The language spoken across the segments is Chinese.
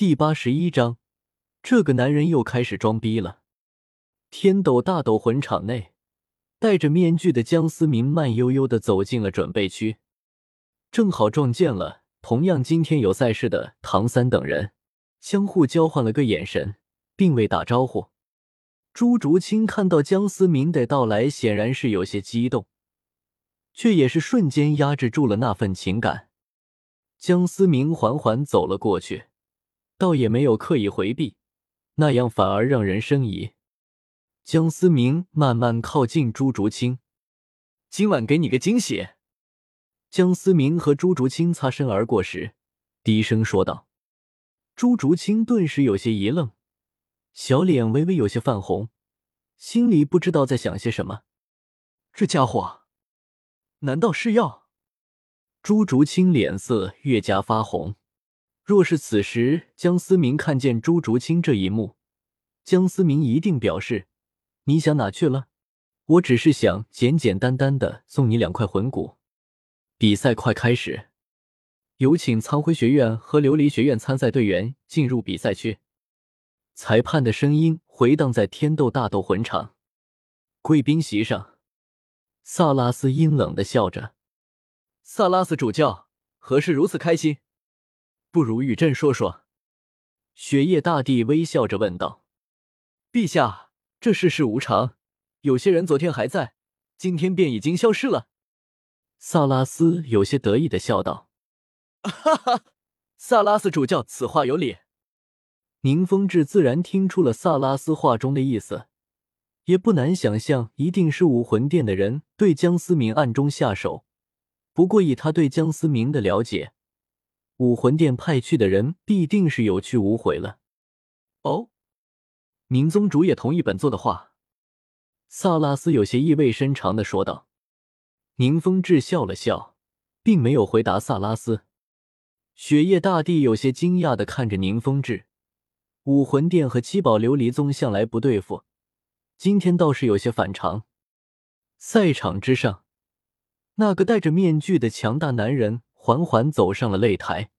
第八十一章，这个男人又开始装逼了。天斗大斗魂场内，戴着面具的江思明慢悠悠的走进了准备区，正好撞见了同样今天有赛事的唐三等人，相互交换了个眼神，并未打招呼。朱竹清看到江思明的到来，显然是有些激动，却也是瞬间压制住了那份情感。江思明缓缓走了过去，倒也没有刻意回避，那样反而让人生疑。江思明慢慢靠近朱竹清，今晚给你个惊喜。江思明和朱竹清擦身而过时，低声说道。朱竹清顿时有些一愣。小脸微微有些泛红，心里不知道在想些什么。这家伙难道是要？朱竹清脸色越加发红。若是此时江思明看见朱竹清这一幕，江思明一定表示：“你想哪去了？我只是想简简单单的送你两块魂骨。”比赛快开始，有请苍辉学院和琉璃学院参赛队员进入比赛区。裁判的声音回荡在天斗大斗魂场，贵宾席上，萨拉斯阴冷的笑着。萨拉斯主教何事如此开心？不如与朕说说。雪夜大帝微笑着问道：“陛下，这世事无常，有些人昨天还在，今天便已经消失了。”萨拉斯有些得意的笑道：“哈哈，萨拉斯主教此话有理。”宁风致自然听出了萨拉斯话中的意思，也不难想象，一定是武魂殿的人对江思明暗中下手。不过以他对江思明的了解，武魂殿派去的人必定是有去无回了。哦，宁宗主也同意本座的话，萨拉斯有些意味深长的说道。宁风致笑了笑，并没有回答萨拉斯。雪夜大帝有些惊讶的看着宁风致。武魂殿和七宝琉璃宗向来不对付，今天倒是有些反常。赛场之上，那个戴着面具的强大男人缓缓走上了擂台。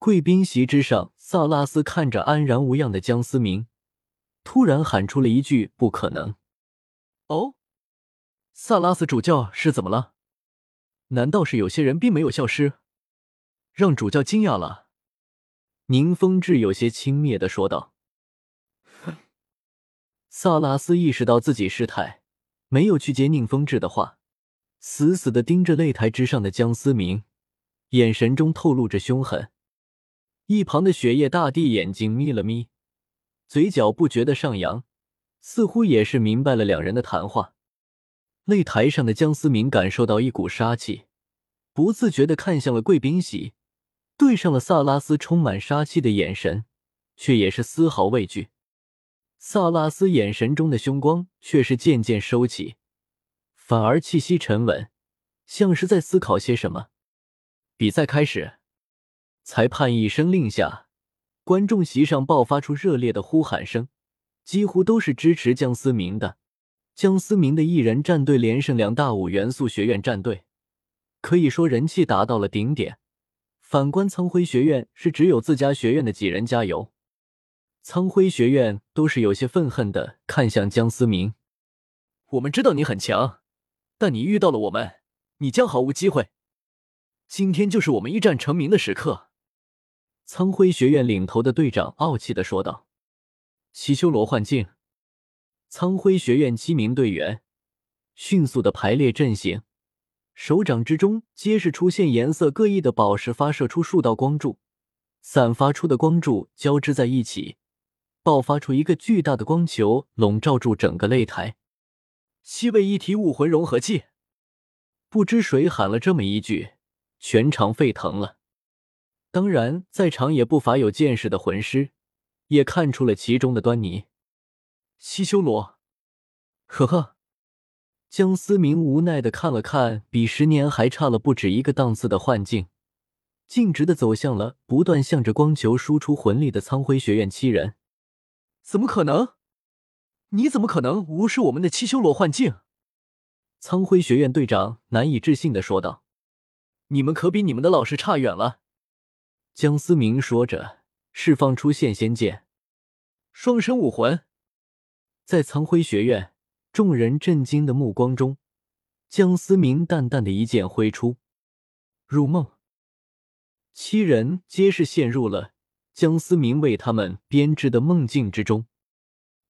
贵宾席之上，萨拉斯看着安然无恙的江思明，突然喊出了一句：“不可能！”哦，萨拉斯主教是怎么了？难道是有些人并没有消失，让主教惊讶了？宁风致有些轻蔑的说道：“哼 萨拉斯意识到自己失态，没有去接宁风致的话，死死的盯着擂台之上的江思明，眼神中透露着凶狠。一旁的雪夜大帝眼睛眯了眯，嘴角不觉的上扬，似乎也是明白了两人的谈话。擂台上的江思明感受到一股杀气，不自觉的看向了贵宾席。”对上了萨拉斯充满杀气的眼神，却也是丝毫畏惧。萨拉斯眼神中的凶光却是渐渐收起，反而气息沉稳，像是在思考些什么。比赛开始，裁判一声令下，观众席上爆发出热烈的呼喊声，几乎都是支持江思明的。江思明的一人战队连胜两大五元素学院战队，可以说人气达到了顶点。反观苍辉学院，是只有自家学院的几人加油。苍辉学院都是有些愤恨的看向江思明。我们知道你很强，但你遇到了我们，你将毫无机会。今天就是我们一战成名的时刻。苍辉学院领头的队长傲气的说道。七修罗幻境，苍辉学院七名队员迅速的排列阵型。手掌之中皆是出现颜色各异的宝石，发射出数道光柱，散发出的光柱交织在一起，爆发出一个巨大的光球，笼罩住整个擂台。七位一体武魂融合技，不知谁喊了这么一句，全场沸腾了。当然，在场也不乏有见识的魂师，也看出了其中的端倪。七修罗，呵呵。江思明无奈的看了看比十年还差了不止一个档次的幻境，径直的走向了不断向着光球输出魂力的苍辉学院七人。怎么可能？你怎么可能无视我们的七修罗幻境？苍辉学院队长难以置信的说道：“你们可比你们的老师差远了。”江思明说着，释放出现仙剑，双生武魂。在苍辉学院众人震惊的目光中，江思明淡淡的一剑挥出，入梦。七人皆是陷入了江思明为他们编织的梦境之中。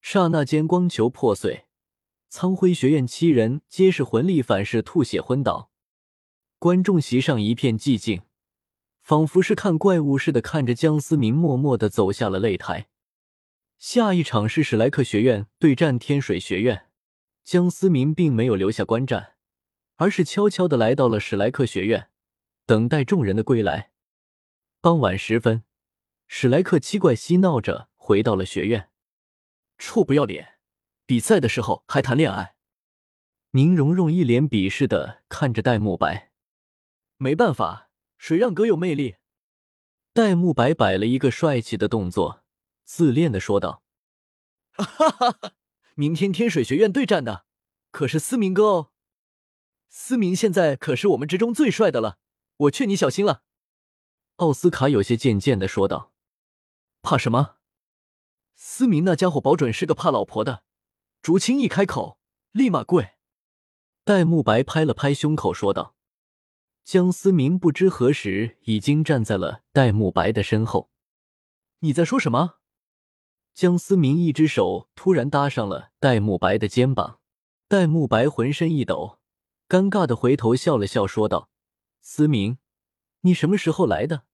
刹那间，光球破碎，苍辉学院七人皆是魂力反噬，吐血昏倒。观众席上一片寂静，仿佛是看怪物似的看着江思明，默默的走下了擂台。下一场是史莱克学院对战天水学院，江思明并没有留下观战，而是悄悄的来到了史莱克学院，等待众人的归来。傍晚时分，史莱克七怪嬉闹着回到了学院。臭不要脸！比赛的时候还谈恋爱。宁荣荣一脸鄙视的看着戴沐白。没办法，谁让哥有魅力？戴沐白摆了一个帅气的动作。自恋的说道：“哈哈哈，明天天水学院对战的可是思明哥哦，思明现在可是我们之中最帅的了，我劝你小心了。”奥斯卡有些贱贱的说道：“怕什么？思明那家伙保准是个怕老婆的。”竹青一开口，立马跪。戴沐白拍了拍胸口说道：“江思明不知何时已经站在了戴沐白的身后。你在说什么？”江思明一只手突然搭上了戴沐白的肩膀，戴沐白浑身一抖，尴尬的回头笑了笑，说道：“思明，你什么时候来的？”“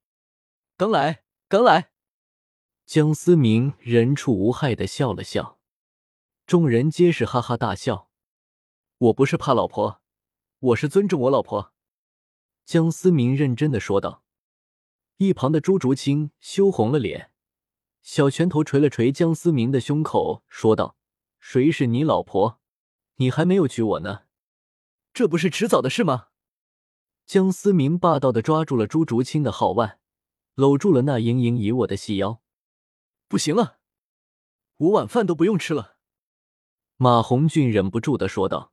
刚来，刚来。”江思明人畜无害的笑了笑，众人皆是哈哈大笑。“我不是怕老婆，我是尊重我老婆。”江思明认真的说道。一旁的朱竹清羞红了脸。小拳头捶了捶江思明的胸口，说道：“谁是你老婆？你还没有娶我呢，这不是迟早的事吗？”江思明霸道的抓住了朱竹清的号腕，搂住了那盈盈一握的细腰。不行了，我晚饭都不用吃了。”马红俊忍不住的说道。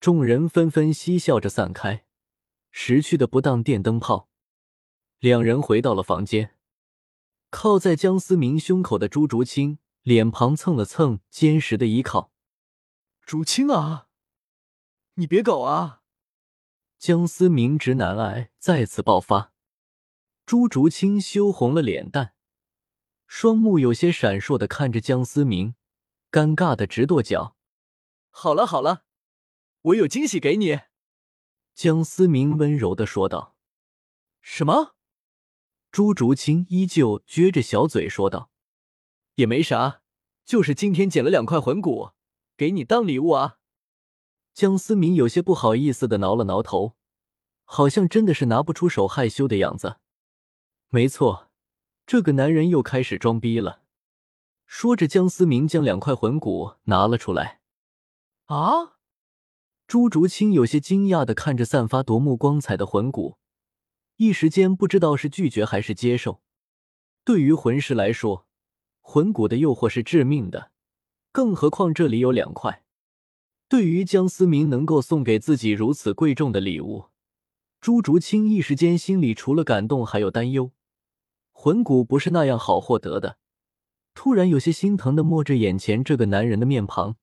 众人纷纷嬉笑着散开，识趣的不当电灯泡。两人回到了房间。靠在江思明胸口的朱竹清脸庞蹭了蹭坚实的依靠。竹清啊，你别搞啊！江思明直男癌再次爆发。朱竹清羞红了脸蛋，双目有些闪烁的看着江思明，尴尬的直跺脚。好了好了，我有惊喜给你。江思明温柔的说道。什么？朱竹清依旧撅着小嘴说道：“也没啥，就是今天捡了两块魂骨，给你当礼物啊。”江思明有些不好意思的挠了挠头，好像真的是拿不出手，害羞的样子。没错，这个男人又开始装逼了。说着，江思明将两块魂骨拿了出来。啊！朱竹清有些惊讶的看着散发夺目光彩的魂骨。一时间不知道是拒绝还是接受。对于魂师来说，魂骨的诱惑是致命的，更何况这里有两块。对于江思明能够送给自己如此贵重的礼物，朱竹清一时间心里除了感动还有担忧。魂骨不是那样好获得的，突然有些心疼的摸着眼前这个男人的面庞，